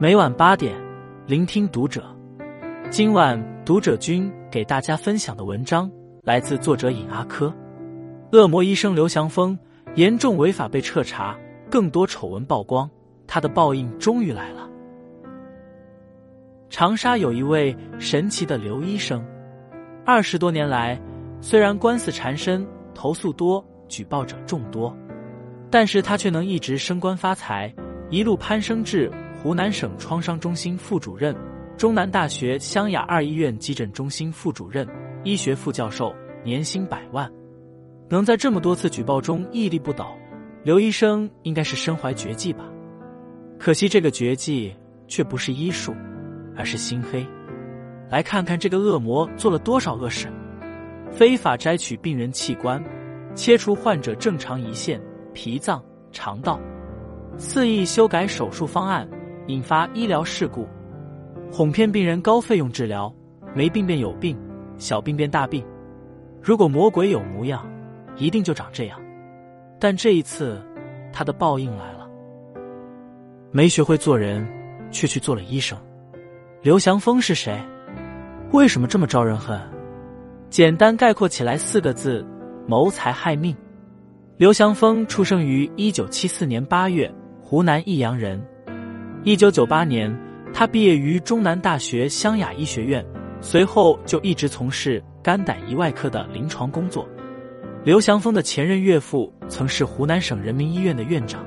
每晚八点，聆听读者。今晚读者君给大家分享的文章来自作者尹阿珂。恶魔医生刘祥峰严重违法被彻查，更多丑闻曝光，他的报应终于来了。长沙有一位神奇的刘医生，二十多年来，虽然官司缠身、投诉多、举报者众多，但是他却能一直升官发财，一路攀升至。湖南省创伤中心副主任，中南大学湘雅二医院急诊中心副主任，医学副教授，年薪百万，能在这么多次举报中屹立不倒，刘医生应该是身怀绝技吧？可惜这个绝技却不是医术，而是心黑。来看看这个恶魔做了多少恶事：非法摘取病人器官，切除患者正常胰腺、脾脏、肠道，肆意修改手术方案。引发医疗事故，哄骗病人高费用治疗，没病变有病，小病变大病。如果魔鬼有模样，一定就长这样。但这一次，他的报应来了。没学会做人，却去做了医生。刘祥峰是谁？为什么这么招人恨？简单概括起来四个字：谋财害命。刘祥峰出生于一九七四年八月，湖南益阳人。一九九八年，他毕业于中南大学湘雅医学院，随后就一直从事肝胆胰外科的临床工作。刘祥峰的前任岳父曾是湖南省人民医院的院长，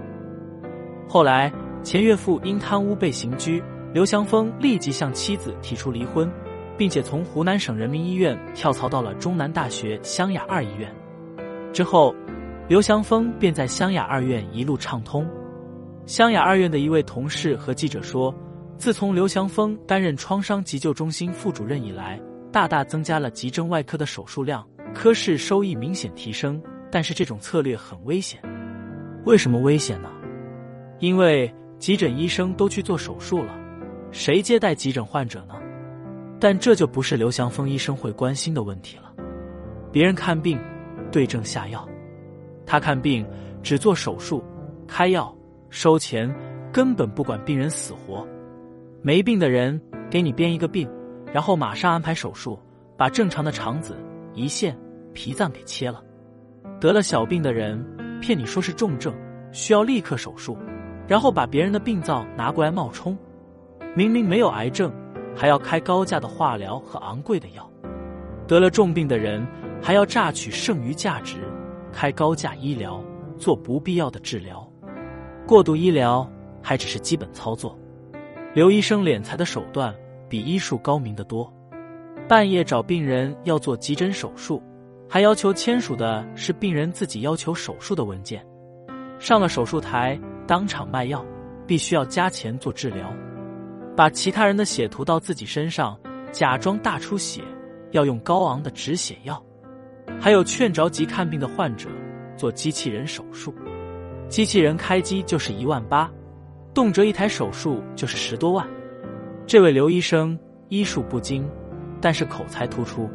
后来前岳父因贪污被刑拘，刘祥峰立即向妻子提出离婚，并且从湖南省人民医院跳槽到了中南大学湘雅二医院。之后，刘祥峰便在湘雅二院一路畅通。湘雅二院的一位同事和记者说：“自从刘祥峰担任创伤急救中心副主任以来，大大增加了急症外科的手术量，科室收益明显提升。但是这种策略很危险。为什么危险呢？因为急诊医生都去做手术了，谁接待急诊患者呢？但这就不是刘祥峰医生会关心的问题了。别人看病对症下药，他看病只做手术，开药。”收钱，根本不管病人死活。没病的人给你编一个病，然后马上安排手术，把正常的肠子、胰腺、脾脏给切了。得了小病的人骗你说是重症，需要立刻手术，然后把别人的病灶拿过来冒充。明明没有癌症，还要开高价的化疗和昂贵的药。得了重病的人还要榨取剩余价值，开高价医疗，做不必要的治疗。过度医疗还只是基本操作，刘医生敛财的手段比医术高明的多。半夜找病人要做急诊手术，还要求签署的是病人自己要求手术的文件。上了手术台当场卖药，必须要加钱做治疗。把其他人的血涂到自己身上，假装大出血，要用高昂的止血药。还有劝着急看病的患者做机器人手术。机器人开机就是一万八，动辄一台手术就是十多万。这位刘医生医术不精，但是口才突出，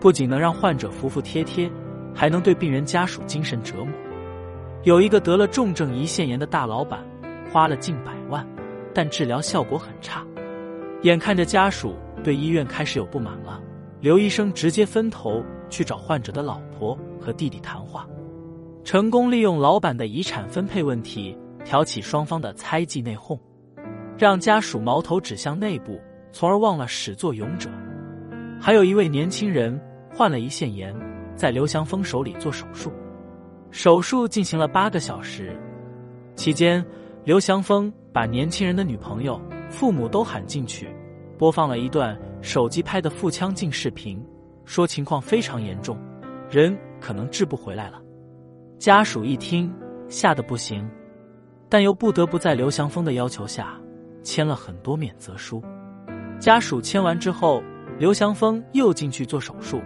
不仅能让患者服服帖帖，还能对病人家属精神折磨。有一个得了重症胰腺炎的大老板，花了近百万，但治疗效果很差。眼看着家属对医院开始有不满了，刘医生直接分头去找患者的老婆和弟弟谈话。成功利用老板的遗产分配问题挑起双方的猜忌内讧，让家属矛头指向内部，从而忘了始作俑者。还有一位年轻人患了胰腺炎，在刘祥峰手里做手术，手术进行了八个小时，期间刘祥峰把年轻人的女朋友、父母都喊进去，播放了一段手机拍的腹腔镜视频，说情况非常严重，人可能治不回来了。家属一听，吓得不行，但又不得不在刘祥峰的要求下签了很多免责书。家属签完之后，刘祥峰又进去做手术。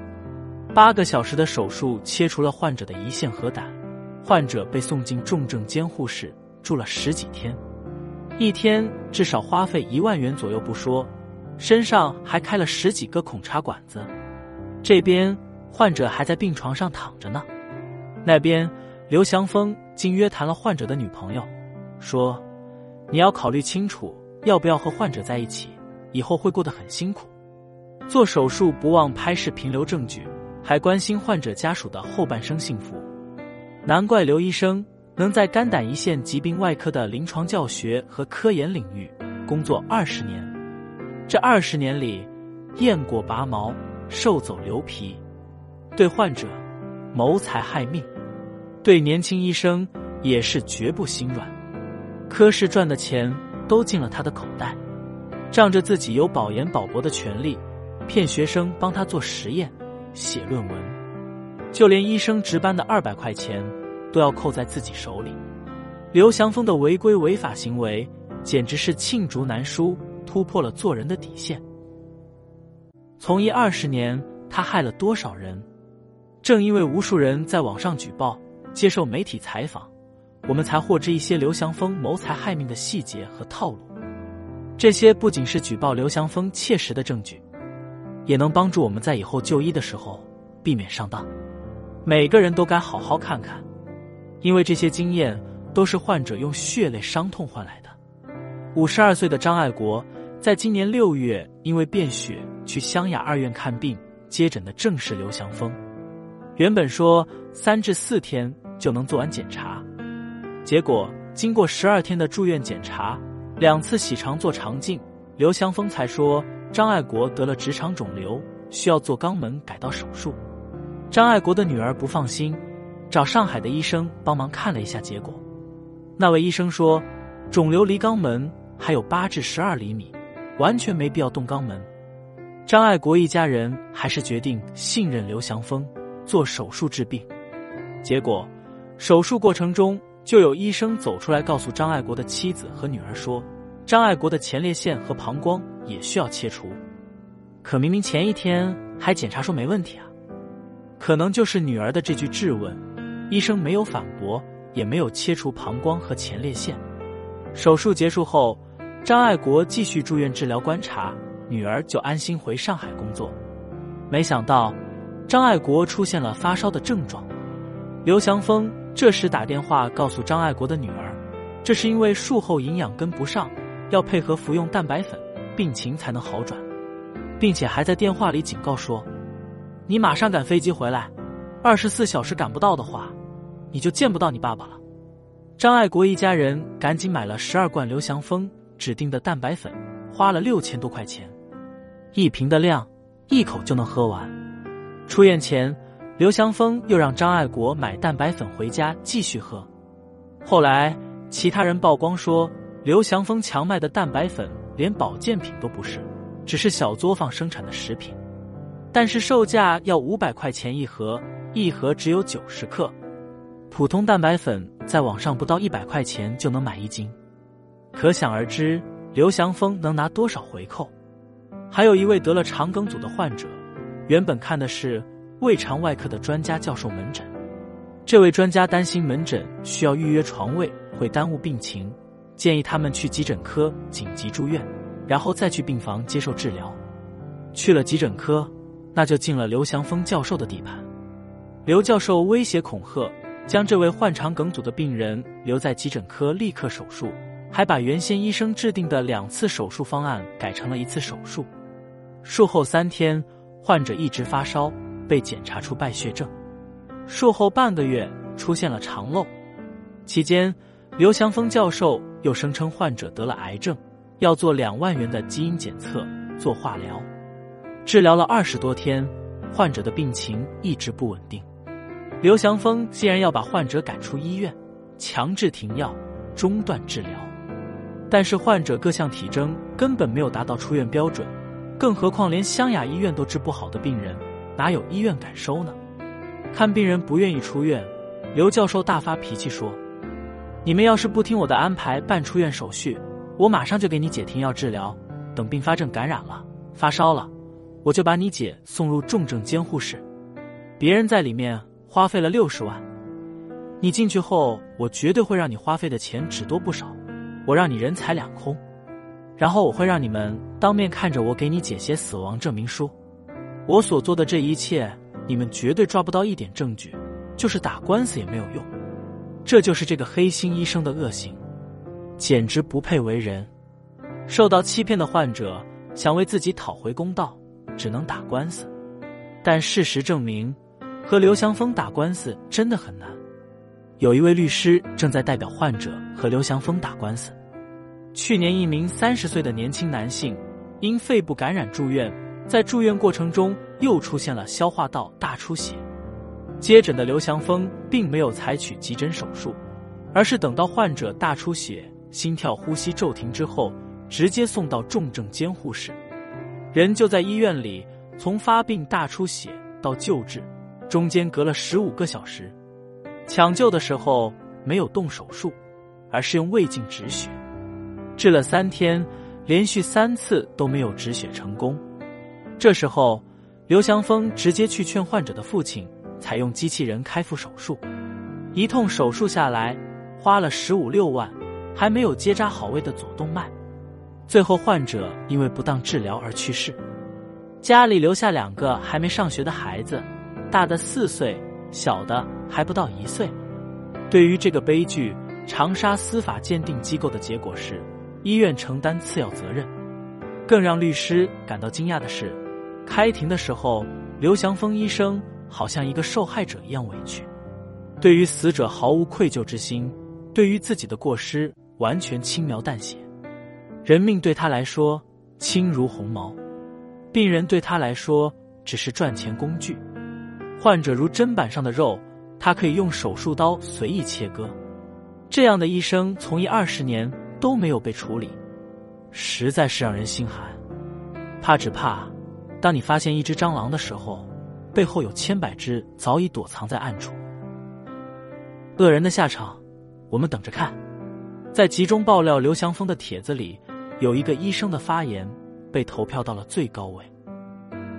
八个小时的手术切除了患者的胰腺和胆，患者被送进重症监护室住了十几天，一天至少花费一万元左右不说，身上还开了十几个孔插管子。这边患者还在病床上躺着呢，那边。刘祥峰竟约谈了患者的女朋友，说：“你要考虑清楚，要不要和患者在一起，以后会过得很辛苦。做手术不忘拍视频留证据，还关心患者家属的后半生幸福。难怪刘医生能在肝胆胰腺疾病外科的临床教学和科研领域工作二十年。这二十年里，雁过拔毛，兽走留皮，对患者谋财害命，对年轻医生也是绝不心软。科室赚的钱都进了他的口袋，仗着自己有保研保博的权利。骗学生帮他做实验、写论文，就连医生值班的二百块钱都要扣在自己手里。刘祥峰的违规违法行为简直是罄竹难书，突破了做人的底线。从医二十年，他害了多少人？正因为无数人在网上举报、接受媒体采访，我们才获知一些刘祥峰谋财害命的细节和套路。这些不仅是举报刘祥峰切实的证据。也能帮助我们在以后就医的时候避免上当。每个人都该好好看看，因为这些经验都是患者用血泪伤痛换来的。五十二岁的张爱国，在今年六月因为便血去湘雅二院看病，接诊的正是刘祥峰。原本说三至四天就能做完检查，结果经过十二天的住院检查，两次洗肠做肠镜，刘祥峰才说。张爱国得了直肠肿瘤，需要做肛门改道手术。张爱国的女儿不放心，找上海的医生帮忙看了一下，结果那位医生说，肿瘤离肛门还有八至十二厘米，完全没必要动肛门。张爱国一家人还是决定信任刘祥峰，做手术治病。结果手术过程中，就有医生走出来告诉张爱国的妻子和女儿说。张爱国的前列腺和膀胱也需要切除，可明明前一天还检查说没问题啊！可能就是女儿的这句质问，医生没有反驳，也没有切除膀胱和前列腺。手术结束后，张爱国继续住院治疗观察，女儿就安心回上海工作。没想到，张爱国出现了发烧的症状。刘祥峰这时打电话告诉张爱国的女儿，这是因为术后营养跟不上。要配合服用蛋白粉，病情才能好转，并且还在电话里警告说：“你马上赶飞机回来，二十四小时赶不到的话，你就见不到你爸爸了。”张爱国一家人赶紧买了十二罐刘祥峰指定的蛋白粉，花了六千多块钱，一瓶的量，一口就能喝完。出院前，刘祥峰又让张爱国买蛋白粉回家继续喝。后来，其他人曝光说。刘祥峰强卖的蛋白粉连保健品都不是，只是小作坊生产的食品，但是售价要五百块钱一盒，一盒只有九十克。普通蛋白粉在网上不到一百块钱就能买一斤，可想而知刘祥峰能拿多少回扣。还有一位得了肠梗阻的患者，原本看的是胃肠外科的专家教授门诊，这位专家担心门诊需要预约床位会耽误病情。建议他们去急诊科紧急住院，然后再去病房接受治疗。去了急诊科，那就进了刘祥峰教授的地盘。刘教授威胁恐吓，将这位患肠梗阻的病人留在急诊科立刻手术，还把原先医生制定的两次手术方案改成了一次手术。术后三天，患者一直发烧，被检查出败血症。术后半个月出现了肠漏，期间。刘祥峰教授又声称患者得了癌症，要做两万元的基因检测、做化疗。治疗了二十多天，患者的病情一直不稳定。刘祥峰竟然要把患者赶出医院，强制停药、中断治疗。但是患者各项体征根本没有达到出院标准，更何况连湘雅医院都治不好的病人，哪有医院敢收呢？看病人不愿意出院，刘教授大发脾气说。你们要是不听我的安排办出院手续，我马上就给你姐停药治疗。等并发症感染了，发烧了，我就把你姐送入重症监护室。别人在里面花费了六十万，你进去后，我绝对会让你花费的钱只多不少。我让你人财两空，然后我会让你们当面看着我给你姐写死亡证明书。我所做的这一切，你们绝对抓不到一点证据，就是打官司也没有用。这就是这个黑心医生的恶行，简直不配为人。受到欺骗的患者想为自己讨回公道，只能打官司。但事实证明，和刘祥峰打官司真的很难。有一位律师正在代表患者和刘祥峰打官司。去年，一名三十岁的年轻男性因肺部感染住院，在住院过程中又出现了消化道大出血。接诊的刘祥峰并没有采取急诊手术，而是等到患者大出血、心跳、呼吸骤停之后，直接送到重症监护室。人就在医院里，从发病大出血到救治，中间隔了十五个小时。抢救的时候没有动手术，而是用胃镜止血，治了三天，连续三次都没有止血成功。这时候，刘祥峰直接去劝患者的父亲。采用机器人开腹手术，一通手术下来花了十五六万，还没有结扎好位的左动脉，最后患者因为不当治疗而去世。家里留下两个还没上学的孩子，大的四岁，小的还不到一岁。对于这个悲剧，长沙司法鉴定机构的结果是医院承担次要责任。更让律师感到惊讶的是，开庭的时候，刘祥峰医生。好像一个受害者一样委屈，对于死者毫无愧疚之心，对于自己的过失完全轻描淡写。人命对他来说轻如鸿毛，病人对他来说只是赚钱工具。患者如砧板上的肉，他可以用手术刀随意切割。这样的医生从医二十年都没有被处理，实在是让人心寒。怕只怕，当你发现一只蟑螂的时候。背后有千百只早已躲藏在暗处，恶人的下场，我们等着看。在集中爆料刘祥峰的帖子里，有一个医生的发言被投票到了最高位。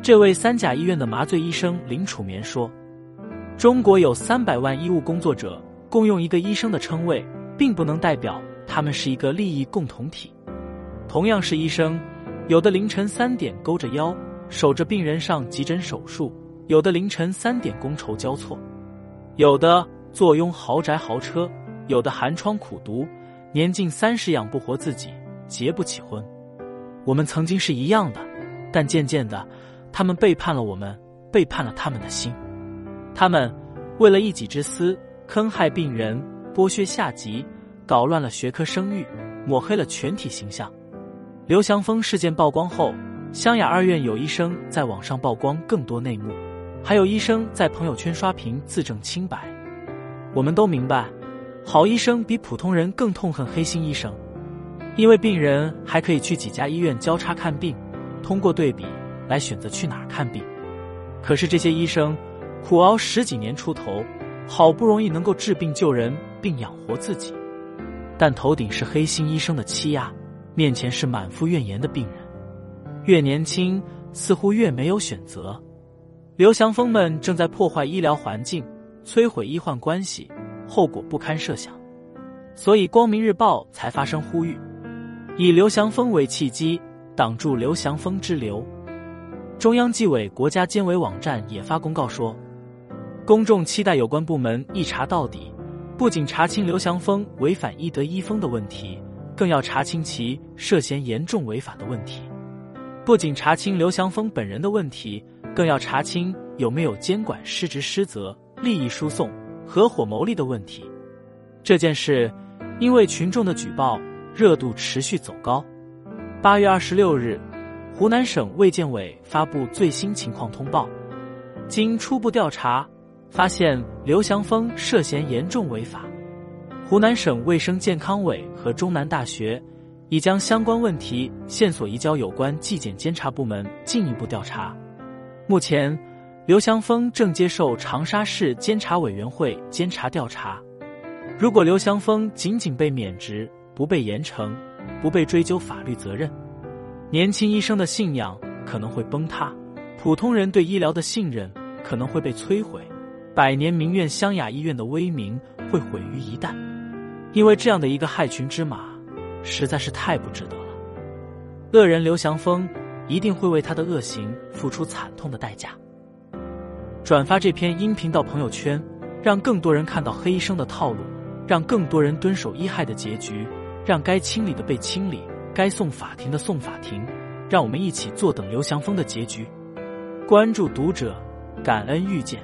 这位三甲医院的麻醉医生林楚眠说：“中国有三百万医务工作者，共用一个医生的称谓，并不能代表他们是一个利益共同体。同样是医生，有的凌晨三点勾着腰守着病人上急诊手术。”有的凌晨三点觥筹交错，有的坐拥豪宅豪车，有的寒窗苦读，年近三十养不活自己，结不起婚。我们曾经是一样的，但渐渐的，他们背叛了我们，背叛了他们的心。他们为了一己之私，坑害病人，剥削下级，搞乱了学科声誉，抹黑了全体形象。刘祥峰事件曝光后，湘雅二院有医生在网上曝光更多内幕。还有医生在朋友圈刷屏自证清白，我们都明白，好医生比普通人更痛恨黑心医生，因为病人还可以去几家医院交叉看病，通过对比来选择去哪儿看病。可是这些医生苦熬十几年出头，好不容易能够治病救人并养活自己，但头顶是黑心医生的欺压，面前是满腹怨言的病人，越年轻似乎越没有选择。刘祥峰们正在破坏医疗环境，摧毁医患关系，后果不堪设想。所以，《光明日报》才发声呼吁，以刘祥峰为契机，挡住刘祥峰之流。中央纪委国家监委网站也发公告说，公众期待有关部门一查到底，不仅查清刘祥峰违反医德医风的问题，更要查清其涉嫌严重违法的问题。不仅查清刘祥峰本人的问题。更要查清有没有监管失职失责、利益输送、合伙牟利的问题。这件事因为群众的举报，热度持续走高。八月二十六日，湖南省卫健委发布最新情况通报，经初步调查，发现刘祥峰涉嫌严重违法。湖南省卫生健康委和中南大学已将相关问题线索移交有关纪检监察部门进一步调查。目前，刘祥峰正接受长沙市监察委员会监察调查。如果刘祥峰仅仅被免职，不被严惩，不被追究法律责任，年轻医生的信仰可能会崩塌，普通人对医疗的信任可能会被摧毁，百年名院湘雅医院的威名会毁于一旦。因为这样的一个害群之马，实在是太不值得了。恶人刘祥峰。一定会为他的恶行付出惨痛的代价。转发这篇音频到朋友圈，让更多人看到黑医生的套路，让更多人蹲守医害的结局，让该清理的被清理，该送法庭的送法庭，让我们一起坐等刘翔峰的结局。关注读者，感恩遇见。